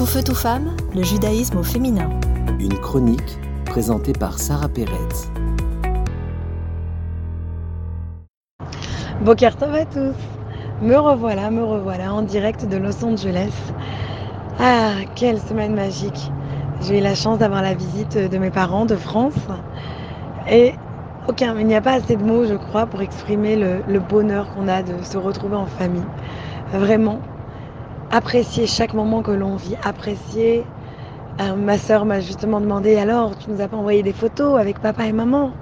Tout feu, tout femme, le judaïsme au féminin. Une chronique présentée par Sarah Pérez. Bokertov à tous. Me revoilà, me revoilà en direct de Los Angeles. Ah, quelle semaine magique. J'ai eu la chance d'avoir la visite de mes parents de France. Et aucun, il n'y a pas assez de mots, je crois, pour exprimer le, le bonheur qu'on a de se retrouver en famille. Vraiment, apprécier chaque moment que l'on vit, apprécier. Euh, ma soeur m'a justement demandé alors, tu nous as pas envoyé des photos avec papa et maman?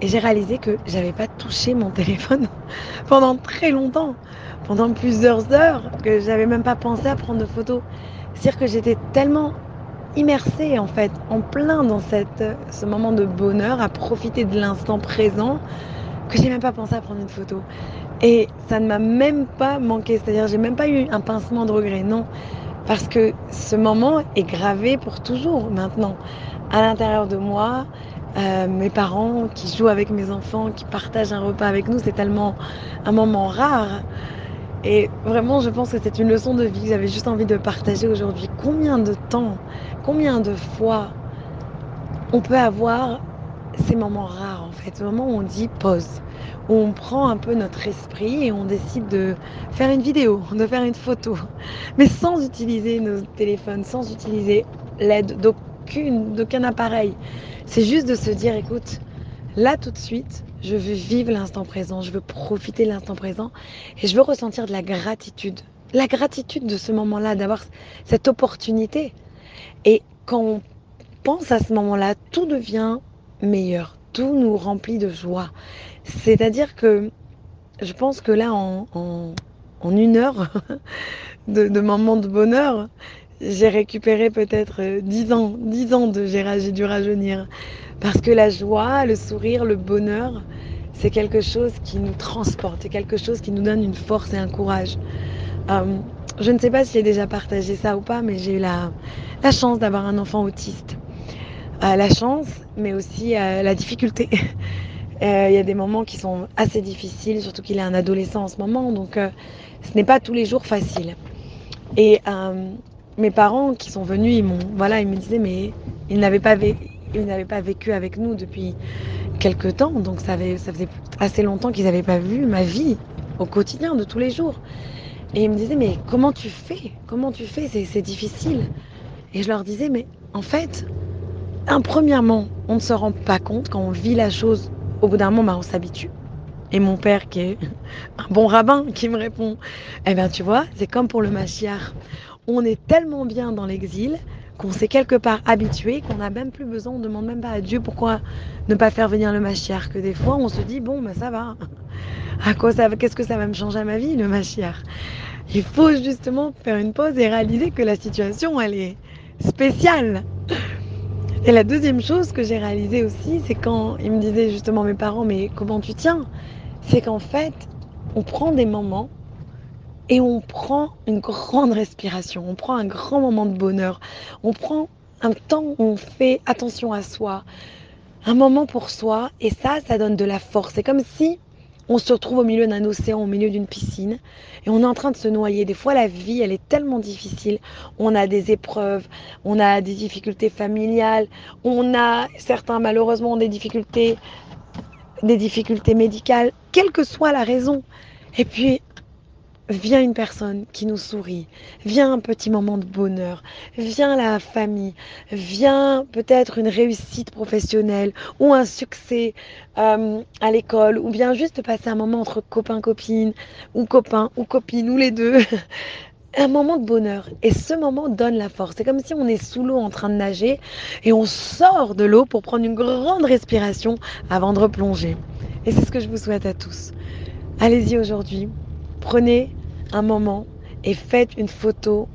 Et j'ai réalisé que j'avais pas touché mon téléphone pendant très longtemps, pendant plusieurs heures, que j'avais même pas pensé à prendre de photos. C'est-à-dire que j'étais tellement immersée en fait, en plein dans cette, ce moment de bonheur, à profiter de l'instant présent, que j'ai même pas pensé à prendre une photo. Et ça ne m'a même pas manqué, c'est-à-dire j'ai même pas eu un pincement de regret, non. Parce que ce moment est gravé pour toujours maintenant. À l'intérieur de moi, euh, mes parents qui jouent avec mes enfants, qui partagent un repas avec nous, c'est tellement un moment rare. Et vraiment, je pense que c'est une leçon de vie que j'avais juste envie de partager aujourd'hui. Combien de temps, combien de fois on peut avoir ces moments rares en fait, ce moment où on dit pause, où on prend un peu notre esprit et on décide de faire une vidéo, de faire une photo, mais sans utiliser nos téléphones, sans utiliser l'aide d'aucune, d'aucun appareil. C'est juste de se dire, écoute, là tout de suite, je veux vivre l'instant présent, je veux profiter de l'instant présent et je veux ressentir de la gratitude. La gratitude de ce moment-là, d'avoir cette opportunité. Et quand on pense à ce moment-là, tout devient meilleur, tout nous remplit de joie. C'est-à-dire que je pense que là, en, une heure de, de moment de bonheur, j'ai récupéré peut-être 10 ans, 10 ans de j'ai dû rajeunir. Parce que la joie, le sourire, le bonheur, c'est quelque chose qui nous transporte, c'est quelque chose qui nous donne une force et un courage. Euh, je ne sais pas si j'ai déjà partagé ça ou pas, mais j'ai eu la chance d'avoir un enfant autiste. Euh, la chance, mais aussi euh, la difficulté. Euh, il y a des moments qui sont assez difficiles, surtout qu'il est un adolescent en ce moment, donc euh, ce n'est pas tous les jours facile. Et euh, mes parents qui sont venus, ils m'ont, voilà, ils me disaient, mais ils n'avaient pas, vécu avec nous depuis quelques temps, donc ça, ça faisait assez longtemps qu'ils n'avaient pas vu ma vie au quotidien de tous les jours. Et ils me disaient, mais comment tu fais? Comment tu fais? C'est difficile. Et je leur disais, mais en fait, un, premièrement, on ne se rend pas compte quand on vit la chose au bout d'un moment, on s'habitue. Et mon père, qui est un bon rabbin, qui me répond Eh bien, tu vois, c'est comme pour le Machiar. On est tellement bien dans l'exil qu'on s'est quelque part habitué, qu'on n'a même plus besoin, on ne demande même pas à Dieu pourquoi ne pas faire venir le Machiar. Que des fois, on se dit Bon, ben ça va. À quoi ça Qu'est-ce que ça va me changer à ma vie, le Machiar? Il faut justement faire une pause et réaliser que la situation, elle est spéciale. Et la deuxième chose que j'ai réalisée aussi, c'est quand ils me disaient justement mes parents, mais comment tu tiens? C'est qu'en fait, on prend des moments et on prend une grande respiration, on prend un grand moment de bonheur, on prend un temps où on fait attention à soi, un moment pour soi, et ça, ça donne de la force. C'est comme si on se retrouve au milieu d'un océan, au milieu d'une piscine, et on est en train de se noyer. Des fois, la vie, elle est tellement difficile. On a des épreuves, on a des difficultés familiales, on a, certains malheureusement, des difficultés, des difficultés médicales, quelle que soit la raison. Et puis, vient une personne qui nous sourit, vient un petit moment de bonheur, vient la famille, vient peut-être une réussite professionnelle ou un succès euh, à l'école ou bien juste passer un moment entre copains, copines ou copains ou copines ou les deux. un moment de bonheur et ce moment donne la force. C'est comme si on est sous l'eau en train de nager et on sort de l'eau pour prendre une grande respiration avant de replonger. Et c'est ce que je vous souhaite à tous. Allez-y aujourd'hui, prenez un moment et faites une photo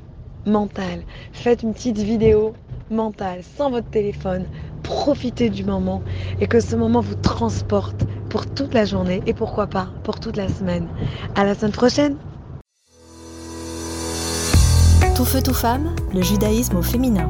mentale. Faites une petite vidéo mentale sans votre téléphone. Profitez du moment et que ce moment vous transporte pour toute la journée et pourquoi pas pour toute la semaine. À la semaine prochaine. Tout feu, tout femme, le judaïsme au féminin.